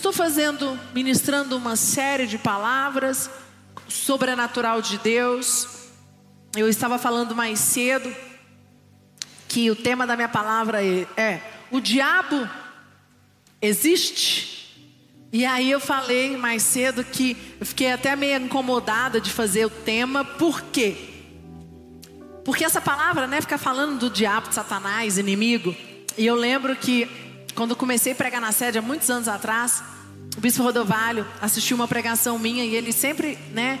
estou fazendo, ministrando uma série de palavras sobrenatural de Deus. Eu estava falando mais cedo que o tema da minha palavra é, é o diabo existe? E aí eu falei mais cedo que eu fiquei até meio incomodada de fazer o tema, por quê? Porque essa palavra, né, fica falando do diabo, de Satanás, inimigo. E eu lembro que quando comecei a pregar na sede há muitos anos atrás, o bispo Rodovalho assistiu uma pregação minha e ele sempre, né,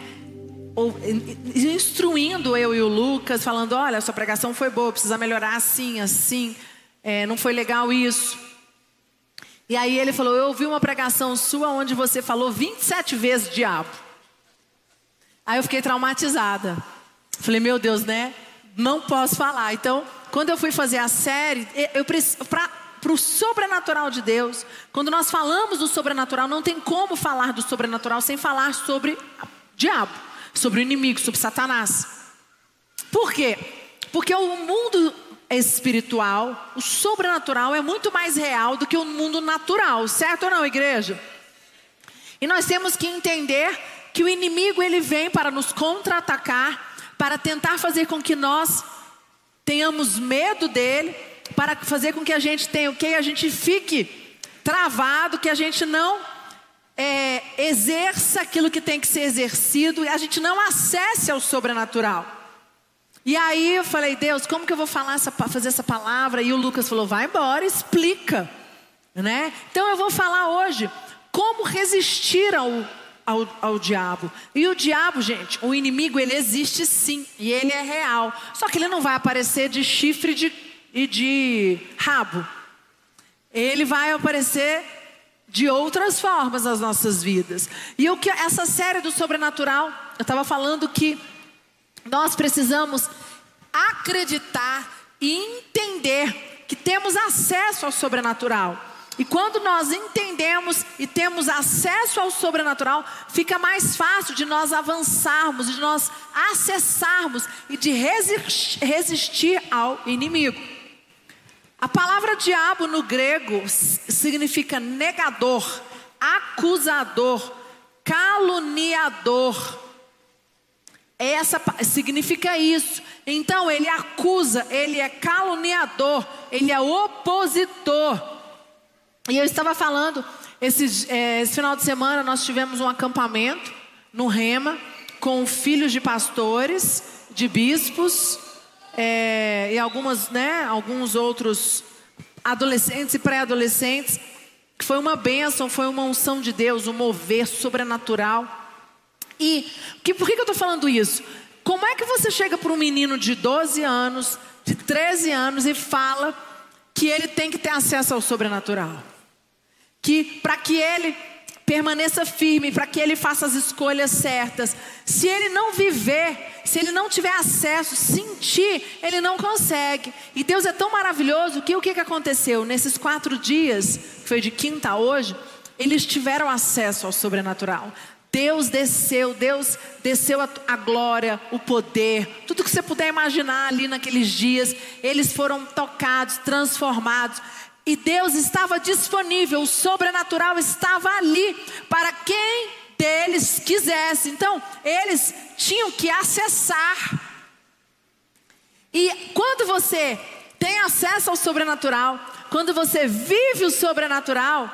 instruindo eu e o Lucas, falando: olha, sua pregação foi boa, precisa melhorar assim, assim, é, não foi legal isso. E aí ele falou: Eu ouvi uma pregação sua onde você falou 27 vezes diabo. Aí eu fiquei traumatizada. Falei: Meu Deus, né? Não posso falar. Então, quando eu fui fazer a série, eu para o sobrenatural de Deus, quando nós falamos do sobrenatural, não tem como falar do sobrenatural sem falar sobre o diabo, sobre o inimigo, sobre Satanás. Por quê? Porque o mundo espiritual, o sobrenatural é muito mais real do que o mundo natural, certo ou não, igreja? E nós temos que entender que o inimigo ele vem para nos contra-atacar, para tentar fazer com que nós tenhamos medo dele, para fazer com que a gente tenha o que a gente fique travado, que a gente não é, exerça aquilo que tem que ser exercido, e a gente não acesse ao sobrenatural. E aí eu falei, Deus, como que eu vou falar essa, fazer essa palavra? E o Lucas falou, vai embora, explica. Né? Então eu vou falar hoje como resistir ao, ao, ao, diabo. E o diabo, gente, o inimigo, ele existe sim, e ele é real. Só que ele não vai aparecer de chifre de, e de rabo. Ele vai aparecer de outras formas nas nossas vidas. E o que essa série do sobrenatural, eu estava falando que nós precisamos acreditar e entender que temos acesso ao sobrenatural. E quando nós entendemos e temos acesso ao sobrenatural, fica mais fácil de nós avançarmos, de nós acessarmos e de resistir ao inimigo. A palavra diabo no grego significa negador, acusador, caluniador essa significa isso. Então ele acusa, ele é caluniador, ele é opositor. E eu estava falando, esse, é, esse final de semana nós tivemos um acampamento no Rema com filhos de pastores, de bispos é, e algumas, né, alguns outros adolescentes e pré-adolescentes. Que foi uma bênção, foi uma unção de Deus, um mover sobrenatural. E que, por que, que eu estou falando isso? Como é que você chega para um menino de 12 anos, de 13 anos e fala que ele tem que ter acesso ao sobrenatural? Que para que ele permaneça firme, para que ele faça as escolhas certas. Se ele não viver, se ele não tiver acesso, sentir, ele não consegue. E Deus é tão maravilhoso que o que, que aconteceu? Nesses quatro dias, que foi de quinta a hoje, eles tiveram acesso ao sobrenatural. Deus desceu, Deus desceu a, a, glória, o poder, tudo que você puder imaginar ali naqueles dias, eles foram tocados, transformados, e Deus estava disponível, o sobrenatural estava ali para quem deles quisesse. Então, eles tinham que acessar. E quando você tem acesso ao sobrenatural, quando você vive o sobrenatural,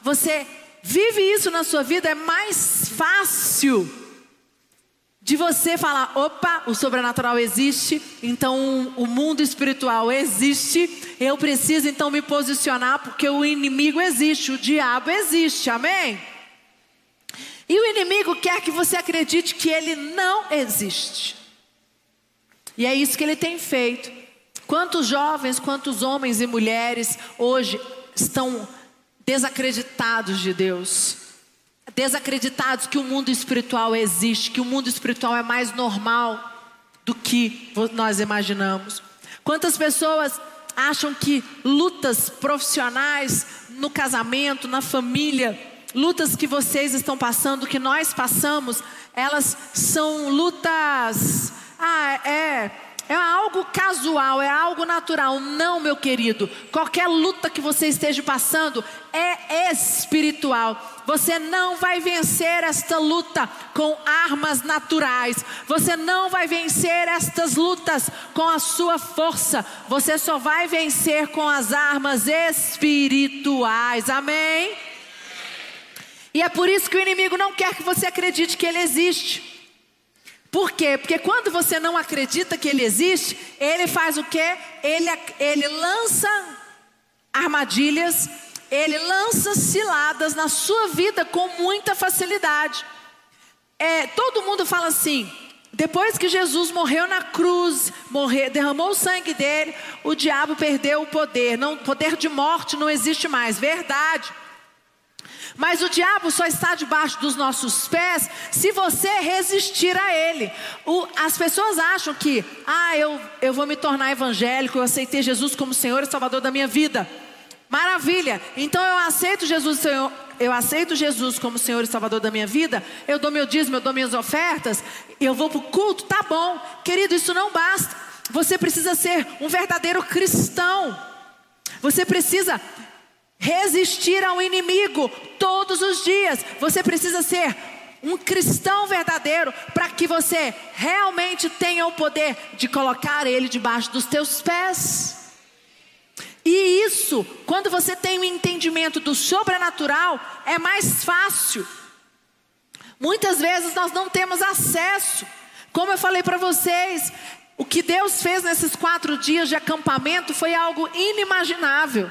você vive isso na sua vida, é mais fácil de você falar: opa, o sobrenatural existe, então o mundo espiritual existe, eu preciso então me posicionar, porque o inimigo existe, o diabo existe, amém? E o inimigo quer que você acredite que ele não existe. E é isso que ele tem feito. Quantos jovens, quantos homens e mulheres hoje estão desacreditados de Deus, desacreditados que o mundo espiritual existe, que o mundo espiritual é mais normal do que nós imaginamos. Quantas pessoas acham que lutas profissionais no casamento, na família, lutas que vocês estão passando, que nós passamos, elas são lutas, ah, é é algo casual, é algo natural. Não, meu querido. Qualquer luta que você esteja passando é espiritual. Você não vai vencer esta luta com armas naturais. Você não vai vencer estas lutas com a sua força. Você só vai vencer com as armas espirituais. Amém? E é por isso que o inimigo não quer que você acredite que ele existe. Por quê? Porque quando você não acredita que ele existe, ele faz o quê? Ele, ele lança armadilhas, ele lança ciladas na sua vida com muita facilidade. É, todo mundo fala assim: depois que Jesus morreu na cruz, morreu, derramou o sangue dele, o diabo perdeu o poder. Não, poder de morte não existe mais. Verdade. Mas o diabo só está debaixo dos nossos pés se você resistir a ele. O, as pessoas acham que, ah, eu, eu vou me tornar evangélico, eu aceitei Jesus como Senhor e Salvador da minha vida. Maravilha! Então eu aceito Jesus, Senhor, eu aceito Jesus como Senhor e Salvador da minha vida, eu dou meu dízimo, eu dou minhas ofertas, eu vou para o culto, tá bom. Querido, isso não basta. Você precisa ser um verdadeiro cristão. Você precisa resistir ao inimigo todos os dias. Você precisa ser um cristão verdadeiro para que você realmente tenha o poder de colocar ele debaixo dos teus pés. E isso, quando você tem o um entendimento do sobrenatural, é mais fácil. Muitas vezes nós não temos acesso. Como eu falei para vocês, o que Deus fez nesses quatro dias de acampamento foi algo inimaginável.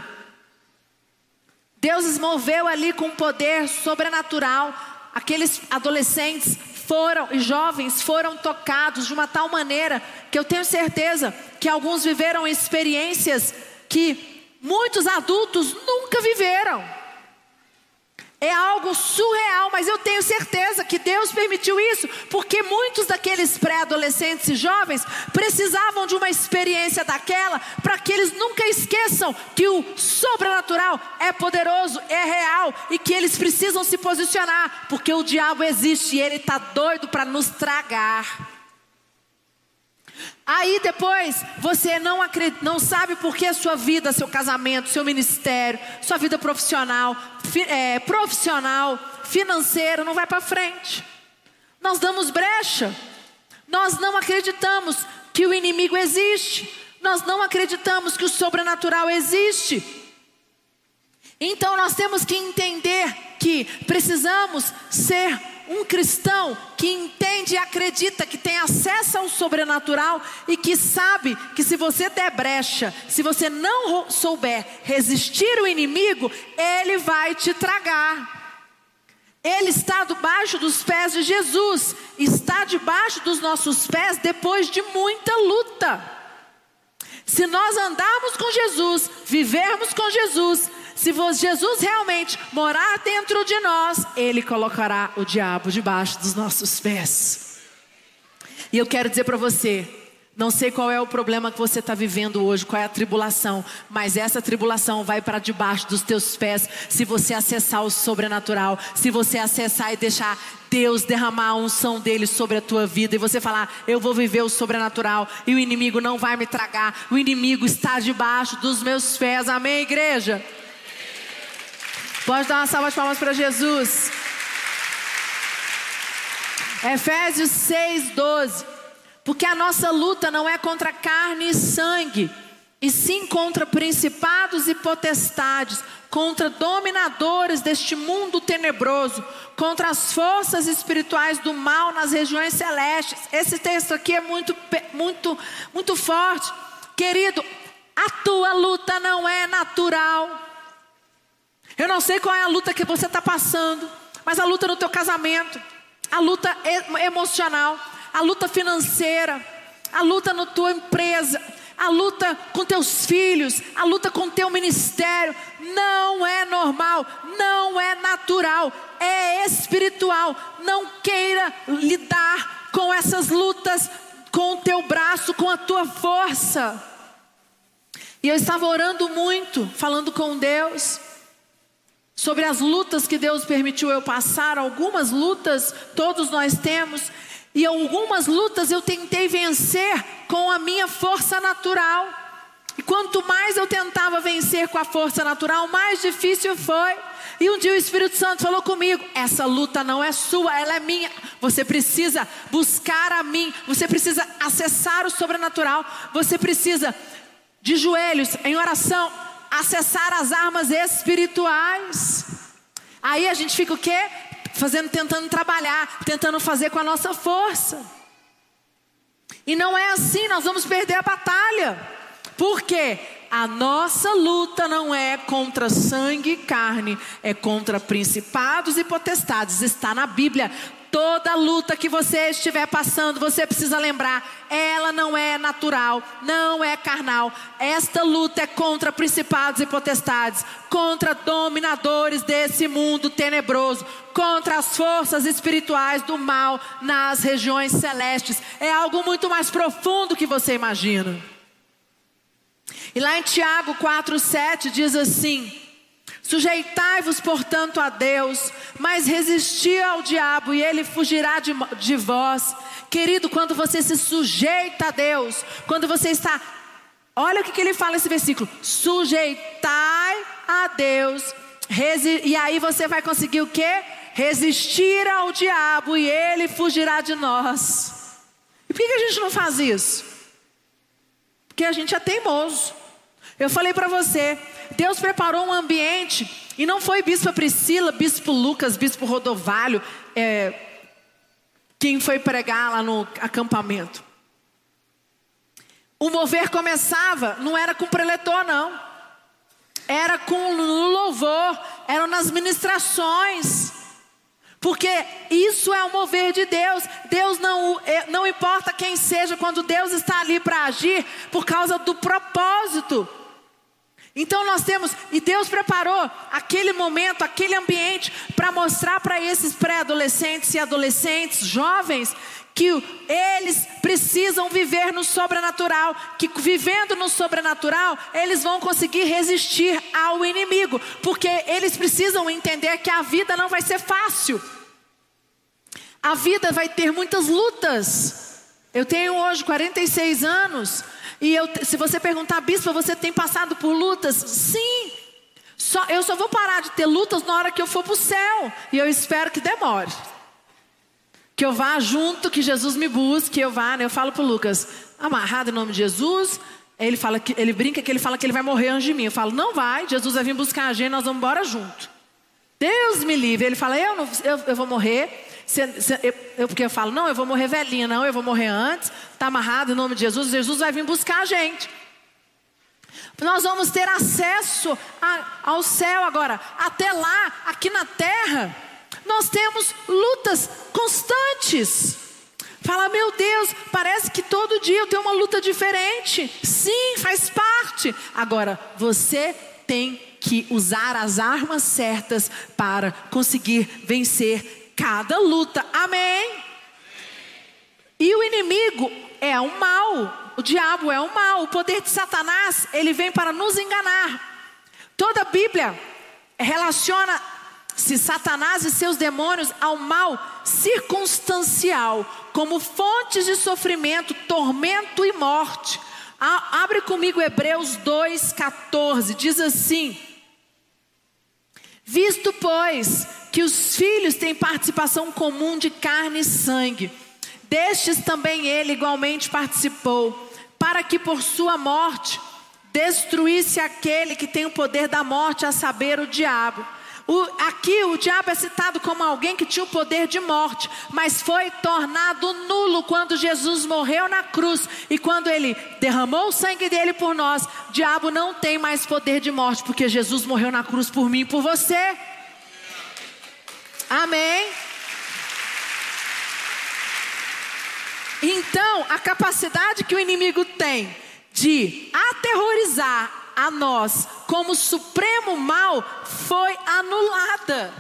Deus moveu ali com poder sobrenatural. Aqueles adolescentes foram e jovens foram tocados de uma tal maneira que eu tenho certeza que alguns viveram experiências que muitos adultos nunca viveram. É algo surreal, mas eu tenho certeza que Deus permitiu isso, porque muitos daqueles pré-adolescentes e jovens precisavam de uma experiência daquela, para que eles nunca esqueçam que o sobrenatural é poderoso, é real e que eles precisam se posicionar, porque o diabo existe e ele está doido para nos tragar. Aí depois você não, acredita, não sabe por que a sua vida, seu casamento, seu ministério, sua vida profissional, fi, é, profissional, financeiro não vai para frente. Nós damos brecha. Nós não acreditamos que o inimigo existe. Nós não acreditamos que o sobrenatural existe. Então nós temos que entender que precisamos ser um cristão que entende e acredita que tem acesso ao sobrenatural e que sabe que se você der brecha, se você não souber resistir o inimigo, ele vai te tragar. Ele está debaixo dos pés de Jesus, está debaixo dos nossos pés depois de muita luta. Se nós andarmos com Jesus, vivermos com Jesus, se Jesus realmente morar dentro de nós, Ele colocará o diabo debaixo dos nossos pés. E eu quero dizer para você, não sei qual é o problema que você está vivendo hoje, qual é a tribulação, mas essa tribulação vai para debaixo dos teus pés se você acessar o sobrenatural, se você acessar e deixar Deus derramar a unção dele sobre a tua vida e você falar: Eu vou viver o sobrenatural e o inimigo não vai me tragar, o inimigo está debaixo dos meus pés, amém, igreja? Pode dar uma salva de palmas para Jesus. Efésios 6, 12. Porque a nossa luta não é contra carne e sangue, e sim contra principados e potestades, contra dominadores deste mundo tenebroso, contra as forças espirituais do mal nas regiões celestes. Esse texto aqui é muito, muito, muito forte. Querido, a tua luta não é natural. Eu não sei qual é a luta que você está passando, mas a luta no teu casamento, a luta emocional, a luta financeira, a luta na tua empresa, a luta com teus filhos, a luta com teu ministério, não é normal, não é natural, é espiritual. Não queira lidar com essas lutas com o teu braço, com a tua força. E eu estava orando muito, falando com Deus sobre as lutas que Deus permitiu eu passar, algumas lutas todos nós temos, E algumas lutas eu tentei vencer com a minha força natural. E quanto mais eu tentava vencer com a força natural, mais difícil foi. E um dia o Espírito Santo falou comigo: essa luta não é sua, ela é minha. Você precisa buscar a mim, você precisa acessar o sobrenatural, você precisa, de joelhos, em oração, acessar as armas espirituais. Aí a gente fica o quê? Fazendo, tentando trabalhar, tentando fazer com a nossa força. E não é assim, nós vamos perder a batalha. Por quê? A nossa luta não é contra sangue e carne, é contra principados e potestades. Está na Bíblia. Toda luta que você estiver passando, você precisa lembrar, ela não é natural, não é carnal. Esta luta é contra principados e potestades, contra dominadores desse mundo tenebroso, contra as forças espirituais do mal nas regiões celestes. É algo muito mais profundo que você imagina. E lá em Tiago 4,7 diz assim: Sujeitai-vos, portanto, a Deus, mas resisti ao diabo e ele fugirá de, de vós. Querido, quando você se sujeita a Deus, quando você está. Olha o que, que ele fala nesse versículo: sujeitai a Deus, resi, e aí você vai conseguir o que? Resistir ao diabo e ele fugirá de nós. E por que, que a gente não faz isso? Porque a gente é teimoso. Eu falei para você, Deus preparou um ambiente, e não foi Bispo Priscila, Bispo Lucas, Bispo Rodovalho, é, quem foi pregar lá no acampamento. O mover começava, não era com preletor, não. Era com no louvor, eram nas ministrações. Porque isso é o mover de Deus. Deus não, é, não importa quem seja, quando Deus está ali para agir, por causa do propósito. Então nós temos, e Deus preparou aquele momento, aquele ambiente, para mostrar para esses pré-adolescentes e adolescentes, jovens, que eles precisam viver no sobrenatural, que vivendo no sobrenatural, eles vão conseguir resistir ao inimigo, porque eles precisam entender que a vida não vai ser fácil. A vida vai ter muitas lutas. Eu tenho hoje 46 anos, e eu, se você perguntar, bispo, você tem passado por lutas? Sim. Só, eu só vou parar de ter lutas na hora que eu for para o céu. E eu espero que demore. Que eu vá junto, que Jesus me busque, eu vá, né? Eu falo para Lucas, amarrado em nome de Jesus. Ele fala que ele brinca que ele fala que ele vai morrer antes de mim. Eu falo, não vai, Jesus vai vir buscar a gente, nós vamos embora junto. Deus me livre. Ele fala, eu, não, eu, eu vou morrer. Eu, eu, porque eu falo, não, eu vou morrer velhinha, não, eu vou morrer antes, está amarrado em nome de Jesus, Jesus vai vir buscar a gente. Nós vamos ter acesso a, ao céu agora. Até lá, aqui na terra, nós temos lutas constantes. Fala, meu Deus, parece que todo dia eu tenho uma luta diferente. Sim, faz parte. Agora, você tem que usar as armas certas para conseguir vencer cada luta. Amém? E o inimigo é o mal, o diabo é o mal, o poder de Satanás, ele vem para nos enganar. Toda a Bíblia relaciona se Satanás e seus demônios ao mal circunstancial, como fontes de sofrimento, tormento e morte. Abre comigo Hebreus 2,14, diz assim: Visto, pois, que os filhos têm participação comum de carne e sangue, destes também ele igualmente participou, para que por sua morte destruísse aquele que tem o poder da morte, a saber, o diabo o, aqui o diabo é citado como alguém que tinha o poder de morte, mas foi tornado nulo quando Jesus morreu na cruz e quando ele derramou o sangue dele por nós. O diabo não tem mais poder de morte, porque Jesus morreu na cruz por mim e por você. Amém. Então, a capacidade que o inimigo tem de aterrorizar a nós como supremo mal foi anulada.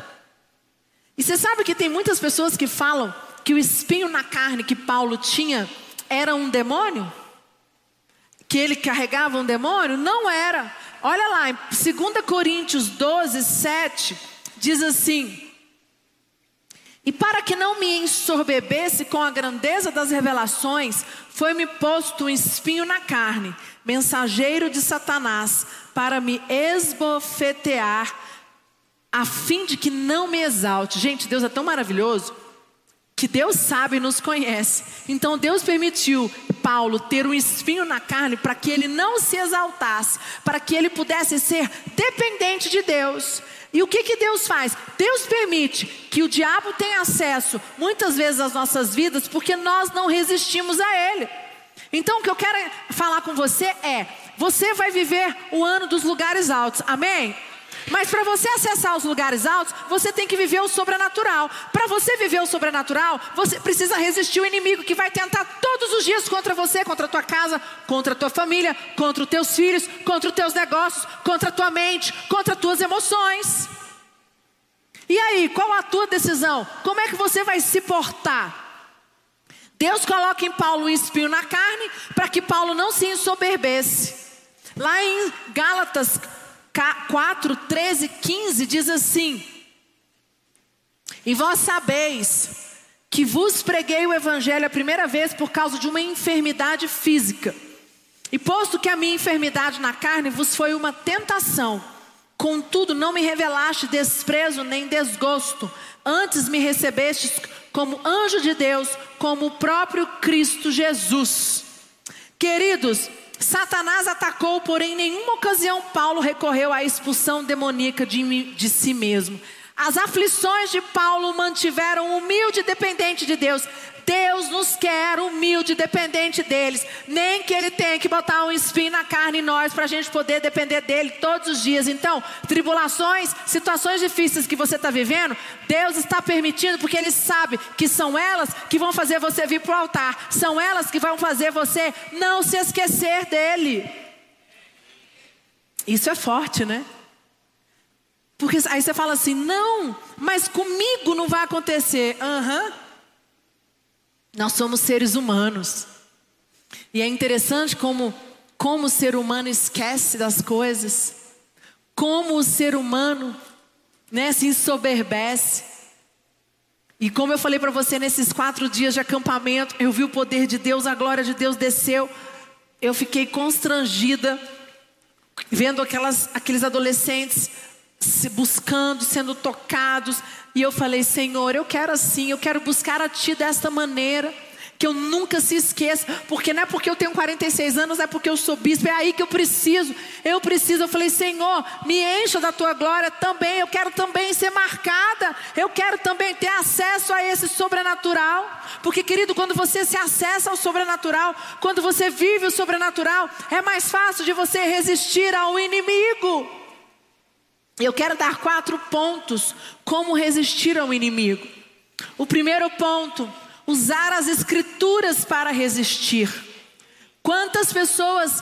E você sabe que tem muitas pessoas que falam que o espinho na carne que Paulo tinha era um demônio? Que ele carregava um demônio? Não era. Olha lá, em 2 Coríntios 12, 7, diz assim: E para que não me ensorbebesse com a grandeza das revelações, foi-me posto um espinho na carne, mensageiro de Satanás, para me esbofetear, a fim de que não me exalte. Gente, Deus é tão maravilhoso que Deus sabe e nos conhece. Então Deus permitiu Paulo ter um espinho na carne para que ele não se exaltasse, para que ele pudesse ser dependente de Deus. E o que, que Deus faz? Deus permite que o diabo tenha acesso muitas vezes às nossas vidas porque nós não resistimos a ele. Então o que eu quero falar com você é: você vai viver o ano dos lugares altos, amém? Mas para você acessar os lugares altos, você tem que viver o sobrenatural. Para você viver o sobrenatural, você precisa resistir o inimigo que vai tentar todos os dias contra você, contra a tua casa, contra a tua família, contra os teus filhos, contra os teus negócios, contra a tua mente, contra as tuas emoções. E aí, qual a tua decisão? Como é que você vai se portar? Deus coloca em Paulo um espinho na carne para que Paulo não se ensoberbesse. Lá em Gálatas 4, 13, 15 diz assim: E vós sabeis que vos preguei o evangelho a primeira vez por causa de uma enfermidade física. E posto que a minha enfermidade na carne vos foi uma tentação, contudo não me revelaste desprezo nem desgosto, antes me recebestes como anjo de Deus, como o próprio Cristo Jesus. Queridos, Satanás atacou, porém, em nenhuma ocasião Paulo recorreu à expulsão demoníaca de, de si mesmo. As aflições de Paulo mantiveram humilde e dependente de Deus. Deus nos quer humilde dependente deles. Nem que Ele tenha que botar um espinho na carne em nós para a gente poder depender dele todos os dias. Então, tribulações, situações difíceis que você está vivendo, Deus está permitindo porque Ele sabe que são elas que vão fazer você vir para o altar. São elas que vão fazer você não se esquecer dele. Isso é forte, né? Porque aí você fala assim: não, mas comigo não vai acontecer. Aham. Uhum. Nós somos seres humanos. E é interessante como, como o ser humano esquece das coisas, como o ser humano né, se ensoberbece. E como eu falei para você nesses quatro dias de acampamento, eu vi o poder de Deus, a glória de Deus desceu. Eu fiquei constrangida vendo aquelas, aqueles adolescentes se buscando, sendo tocados, e eu falei: Senhor, eu quero assim, eu quero buscar a Ti desta maneira. Que eu nunca se esqueça, porque não é porque eu tenho 46 anos, é porque eu sou bispo, é aí que eu preciso. Eu preciso, eu falei, Senhor, me encha da tua glória também. Eu quero também ser marcada, eu quero também ter acesso a esse sobrenatural. Porque, querido, quando você se acessa ao sobrenatural, quando você vive o sobrenatural, é mais fácil de você resistir ao inimigo. Eu quero dar quatro pontos como resistir ao inimigo. O primeiro ponto, usar as escrituras para resistir. Quantas pessoas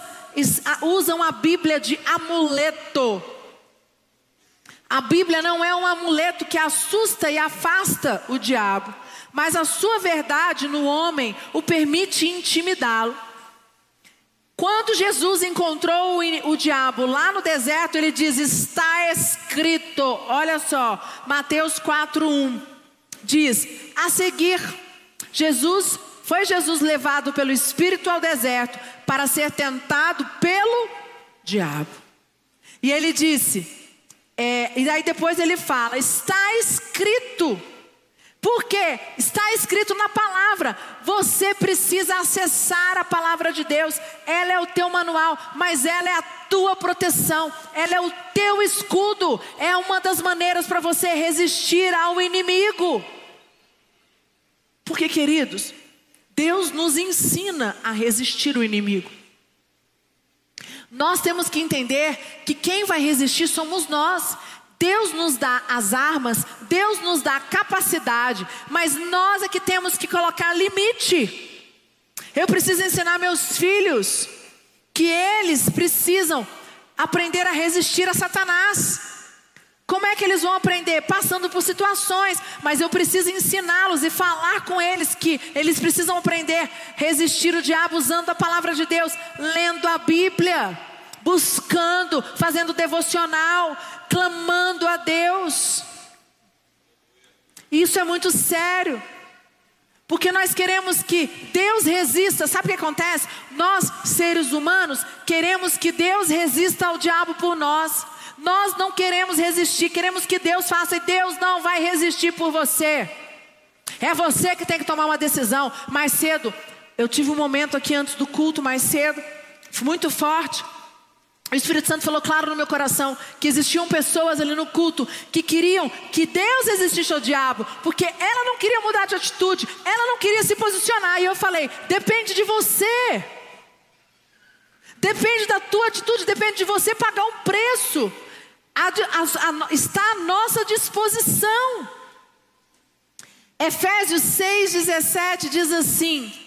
usam a Bíblia de amuleto? A Bíblia não é um amuleto que assusta e afasta o diabo, mas a sua verdade no homem o permite intimidá-lo. Quando Jesus encontrou o, o, diabo lá no deserto, ele diz: Está escrito, olha só, Mateus 4:1 diz: A seguir, Jesus foi Jesus levado pelo Espírito ao deserto para ser tentado pelo diabo. E ele disse, é, e aí depois ele fala: Está escrito. Porque está escrito na palavra, você precisa acessar a palavra de Deus, ela é o teu manual, mas ela é a tua proteção, ela é o teu escudo, é uma das maneiras para você resistir ao inimigo. Porque, queridos, Deus nos ensina a resistir o inimigo. Nós temos que entender que quem vai resistir somos nós. Deus nos dá as armas, Deus nos dá a capacidade, mas nós é que temos que colocar limite. Eu preciso ensinar meus filhos que eles precisam aprender a resistir a Satanás. Como é que eles vão aprender? Passando por situações, mas eu preciso ensiná-los e falar com eles que eles precisam aprender a resistir o diabo usando a palavra de Deus, lendo a Bíblia buscando, fazendo devocional, clamando a Deus. Isso é muito sério. Porque nós queremos que Deus resista. Sabe o que acontece? Nós, seres humanos, queremos que Deus resista ao diabo por nós. Nós não queremos resistir, queremos que Deus faça e Deus não vai resistir por você. É você que tem que tomar uma decisão. Mais cedo, eu tive um momento aqui antes do culto, mais cedo, muito forte. O Espírito Santo falou claro no meu coração que existiam pessoas ali no culto que queriam que Deus existisse ao diabo, porque ela não queria mudar de atitude, ela não queria se posicionar. E eu falei: depende de você, depende da tua atitude, depende de você pagar um preço. A, a, a, está à nossa disposição. Efésios 6,17 diz assim: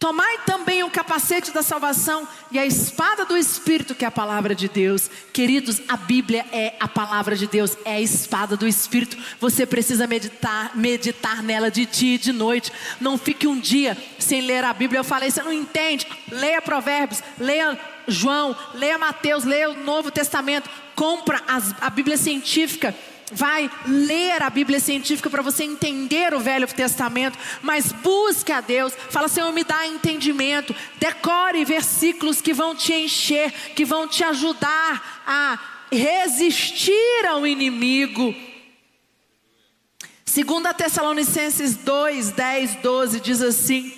Tomai também o capacete da salvação e a espada do Espírito, que é a palavra de Deus. Queridos, a Bíblia é a palavra de Deus, é a espada do Espírito. Você precisa meditar, meditar nela de dia e de noite. Não fique um dia sem ler a Bíblia. Eu falei, você não entende? Leia Provérbios, leia João, leia Mateus, leia o Novo Testamento. Compra as, a Bíblia científica vai ler a Bíblia científica para você entender o Velho Testamento, mas busque a Deus, fala Senhor, me dá entendimento, decore versículos que vão te encher, que vão te ajudar a resistir ao inimigo. Segunda Tessalonicenses 2, 10, 12 diz assim: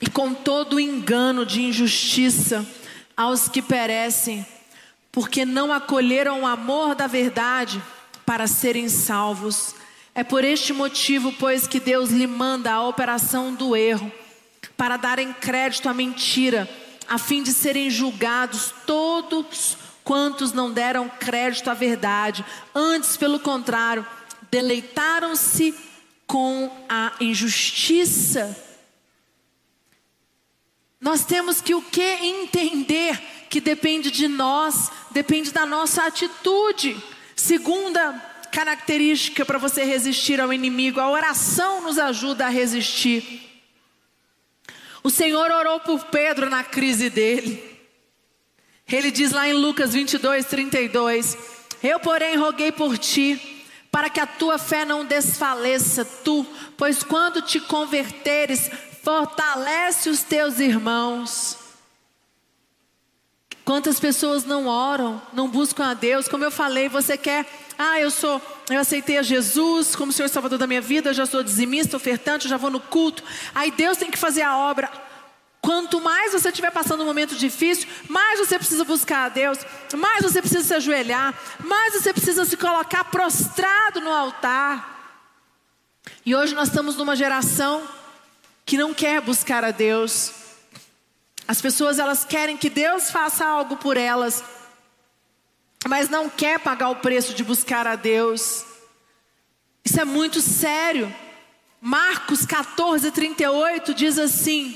E com todo o engano de injustiça aos que perecem, porque não acolheram o amor da verdade para serem salvos. É por este motivo, pois, que Deus lhe manda a operação do erro, para darem crédito à mentira, a fim de serem julgados todos quantos não deram crédito à verdade, antes, pelo contrário, deleitaram-se com a injustiça. Nós temos que o que entender que depende de nós, depende da nossa atitude. Segunda característica para você resistir ao inimigo, a oração nos ajuda a resistir. O Senhor orou por Pedro na crise dele. Ele diz lá em Lucas 22, 32: Eu, porém, roguei por ti, para que a tua fé não desfaleça, tu, pois quando te converteres, fortalece os teus irmãos. Quantas pessoas não oram, não buscam a Deus? Como eu falei, você quer, ah, eu sou, eu aceitei a Jesus como Senhor Salvador da minha vida, já sou dizimista, ofertante, já vou no culto. Aí Deus tem que fazer a obra. Quanto mais você estiver passando um momento difícil, mais você precisa buscar a Deus, mais você precisa se ajoelhar, mais você precisa se colocar prostrado no altar. E hoje nós estamos numa geração que não quer buscar a Deus. As pessoas elas querem que Deus faça algo por elas, mas não quer pagar o preço de buscar a Deus. Isso é muito sério. Marcos 14, 38 diz assim: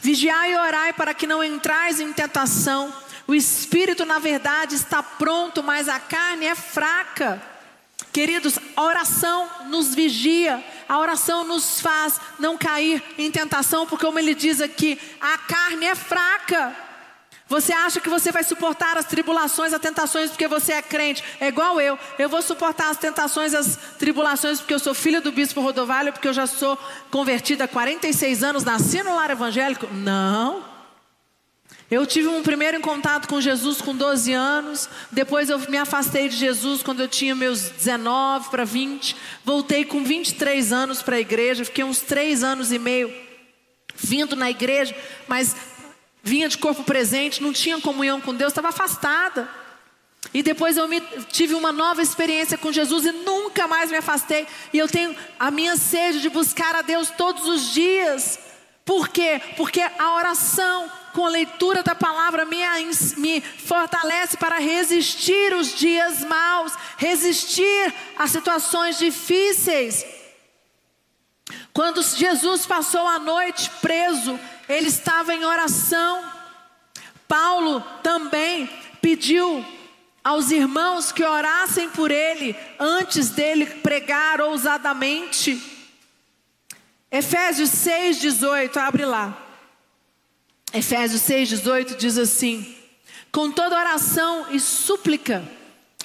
Vigiai e orai para que não entrais em tentação. O espírito, na verdade, está pronto, mas a carne é fraca. Queridos, a oração nos vigia, a oração nos faz não cair em tentação, porque, como ele diz aqui, a carne é fraca. Você acha que você vai suportar as tribulações, as tentações, porque você é crente? É igual eu. Eu vou suportar as tentações, as tribulações, porque eu sou filha do bispo Rodovalho, porque eu já sou convertida há 46 anos, nasci no lar evangélico? Não. Eu tive um primeiro contato com Jesus com 12 anos, depois eu me afastei de Jesus quando eu tinha meus 19 para 20, voltei com 23 anos para a igreja, fiquei uns 3 anos e meio vindo na igreja, mas vinha de corpo presente, não tinha comunhão com Deus, estava afastada. E depois eu me, tive uma nova experiência com Jesus e nunca mais me afastei. E eu tenho a minha sede de buscar a Deus todos os dias. Por quê? Porque a oração com a leitura da palavra me, me fortalece para resistir os dias maus, resistir às situações difíceis. Quando Jesus passou a noite preso, ele estava em oração. Paulo também pediu aos irmãos que orassem por ele antes dele pregar ousadamente. Efésios 6,18, abre lá. Efésios 6,18 diz assim: Com toda oração e súplica,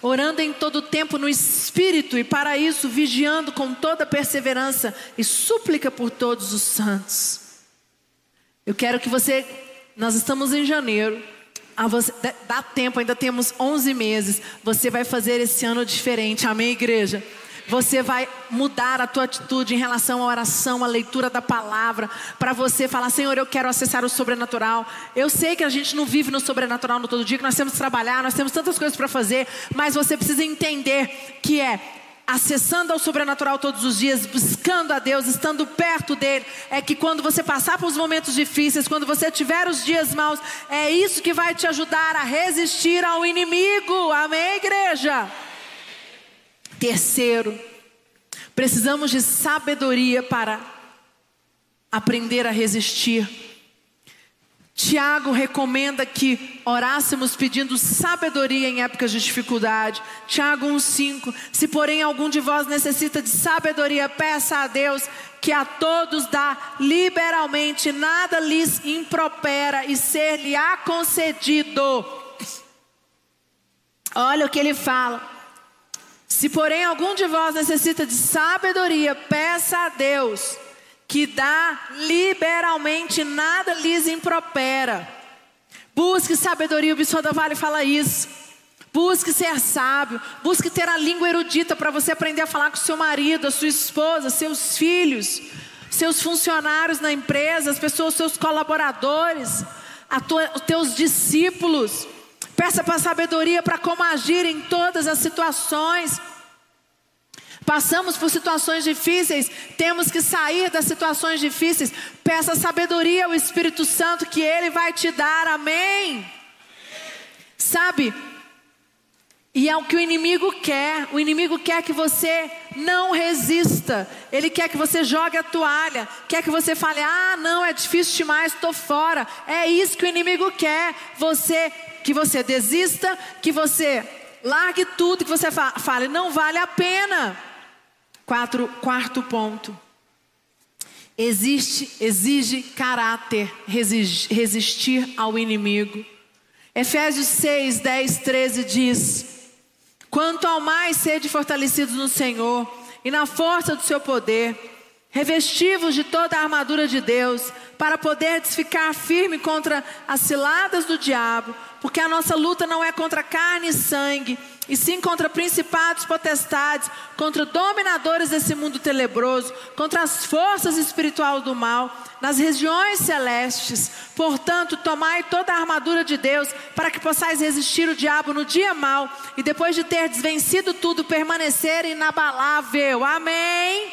orando em todo tempo no Espírito e para isso vigiando com toda perseverança e súplica por todos os santos. Eu quero que você, nós estamos em janeiro, você, dá tempo, ainda temos 11 meses, você vai fazer esse ano diferente, amém igreja? Você vai mudar a tua atitude em relação à oração, à leitura da palavra, para você falar, Senhor, eu quero acessar o sobrenatural. Eu sei que a gente não vive no sobrenatural no todo dia, que nós temos que trabalhar, nós temos tantas coisas para fazer, mas você precisa entender que é acessando ao sobrenatural todos os dias, buscando a Deus, estando perto dele, é que quando você passar por momentos difíceis, quando você tiver os dias maus, é isso que vai te ajudar a resistir ao inimigo. Amém, igreja? Terceiro, precisamos de sabedoria para aprender a resistir. Tiago recomenda que orássemos pedindo sabedoria em épocas de dificuldade. Tiago 1,5: Se porém algum de vós necessita de sabedoria, peça a Deus, que a todos dá liberalmente, nada lhes impropera e ser-lhe-á concedido. Olha o que ele fala. Se porém algum de vós necessita de sabedoria, peça a Deus, que dá liberalmente, nada lhes impropera. Busque sabedoria, o Bispo da Vale fala isso. Busque ser sábio, busque ter a língua erudita para você aprender a falar com seu marido, a sua esposa, seus filhos, seus funcionários na empresa, as pessoas, seus colaboradores, os teus discípulos. Peça para sabedoria para como agir em todas as situações. Passamos por situações difíceis, temos que sair das situações difíceis. Peça sabedoria ao Espírito Santo que Ele vai te dar, amém? Sabe, e é o que o inimigo quer. O inimigo quer que você não resista. Ele quer que você jogue a toalha. Quer que você fale: "Ah, não, é difícil demais, estou fora". É isso que o inimigo quer. Você que você desista, que você largue tudo, que você fale: "Não vale a pena". Quatro, quarto ponto. Existe, exige caráter resistir ao inimigo. Efésios 6, 10, 13 diz: Quanto ao mais sede fortalecidos no Senhor e na força do seu poder, revestivos de toda a armadura de Deus, para poder ficar firme contra as ciladas do diabo, porque a nossa luta não é contra carne e sangue, e sim contra principados, potestades, contra dominadores desse mundo tenebroso, contra as forças espirituais do mal, nas regiões celestes. Portanto, tomai toda a armadura de Deus, para que possais resistir o diabo no dia mau, e depois de ter desvencido tudo, permanecer inabalável. Amém?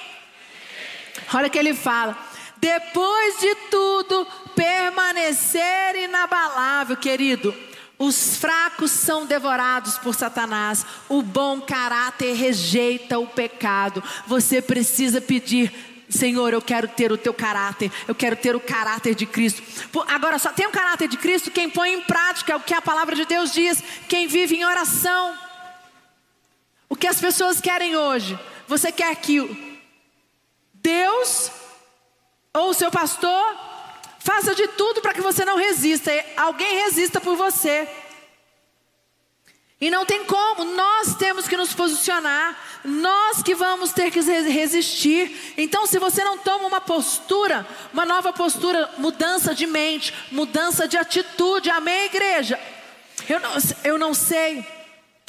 Olha o que ele fala. Depois de tudo, permanecer inabalável, querido. Os fracos são devorados por Satanás. O bom caráter rejeita o pecado. Você precisa pedir Senhor, eu quero ter o teu caráter, eu quero ter o caráter de Cristo. Agora, só tem o caráter de Cristo quem põe em prática o que a palavra de Deus diz, quem vive em oração. O que as pessoas querem hoje? Você quer que Deus ou o seu pastor Faça de tudo para que você não resista. Alguém resista por você. E não tem como, nós temos que nos posicionar, nós que vamos ter que resistir. Então, se você não toma uma postura, uma nova postura, mudança de mente, mudança de atitude, amém, igreja? Eu não, eu não sei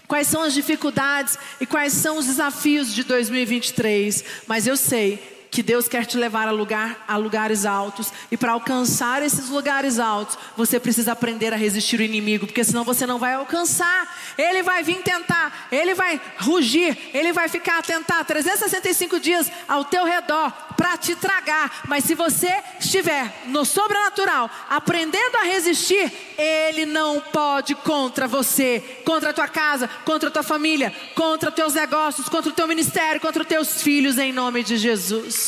quais são as dificuldades e quais são os desafios de 2023, mas eu sei que Deus quer te levar a, lugar, a lugares altos. E para alcançar esses lugares altos, você precisa aprender a resistir o inimigo, porque senão você não vai alcançar. Ele vai vir tentar, ele vai rugir, ele vai ficar a tentar 365 dias ao teu redor para te tragar. Mas se você estiver no sobrenatural, aprendendo a resistir, ele não pode contra você, contra a tua casa, contra a tua família, contra os teus negócios, contra o teu ministério, contra os teus filhos, em nome de Jesus.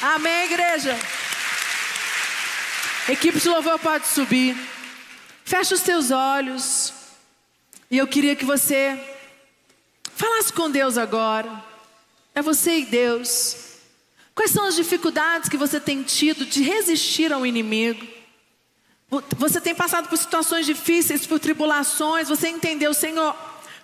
Amém, igreja? Equipe de louvor pode subir. Fecha os teus olhos. E eu queria que você falasse com Deus agora. É você e Deus. Quais são as dificuldades que você tem tido de resistir ao inimigo? Você tem passado por situações difíceis, por tribulações. Você entendeu, Senhor,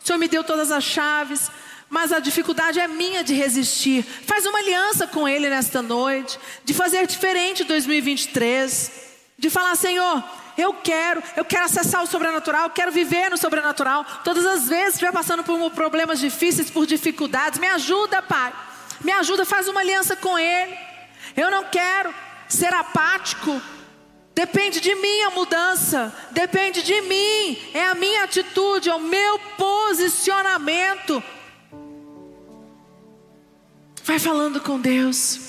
O Senhor me deu todas as chaves, mas a dificuldade é minha de resistir. Faz uma aliança com Ele nesta noite, de fazer diferente em 2023, de falar, Senhor, eu quero, eu quero acessar o sobrenatural, eu quero viver no sobrenatural. Todas as vezes que estiver passando por problemas difíceis, por dificuldades, me ajuda, Pai. Me ajuda, faz uma aliança com Ele. Eu não quero ser apático. Depende de mim a mudança, depende de mim, é a minha atitude, é o meu posicionamento. Vai falando com Deus.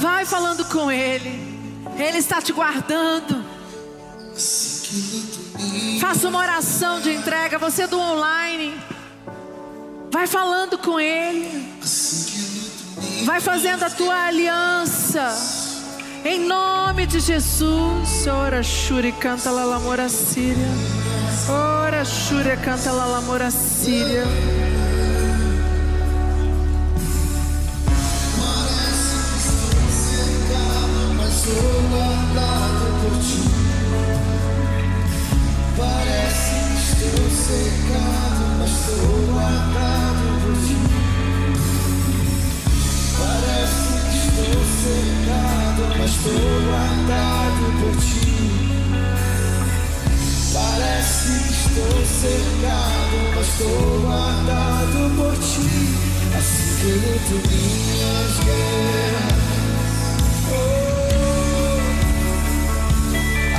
Vai falando com Ele. Ele está te guardando. Faça uma oração de entrega, você do online. Vai falando com Ele. Vai fazendo a tua aliança. Em nome de Jesus. Ora, Shuri, canta la lamora. Ora, Shuri, canta la lamora síria. Parece que estou secado, mas estou guardado por ti. Parece que estou secado, mas estou guardado por ti. Parece que estou secado, mas estou guardado por ti. Assim que luto minhas guerras.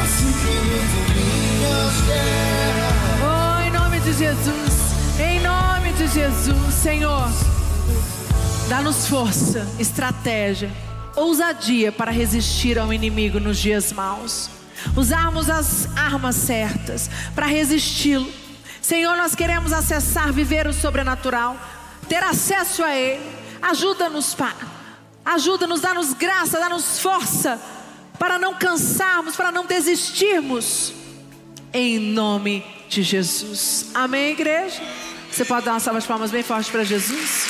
Assim que luto minhas guerras. Oh, em nome de Jesus. Em nome de Jesus, Senhor. Dá-nos força, estratégia, ousadia para resistir ao inimigo nos dias maus. Usarmos as armas certas para resisti-lo. Senhor, nós queremos acessar, viver o sobrenatural, ter acesso a Ele. Ajuda-nos, Pai. Ajuda-nos, dá-nos graça, dá-nos força para não cansarmos, para não desistirmos. Em nome de Jesus. Amém, igreja? Você pode dar uma salva de palmas bem forte para Jesus?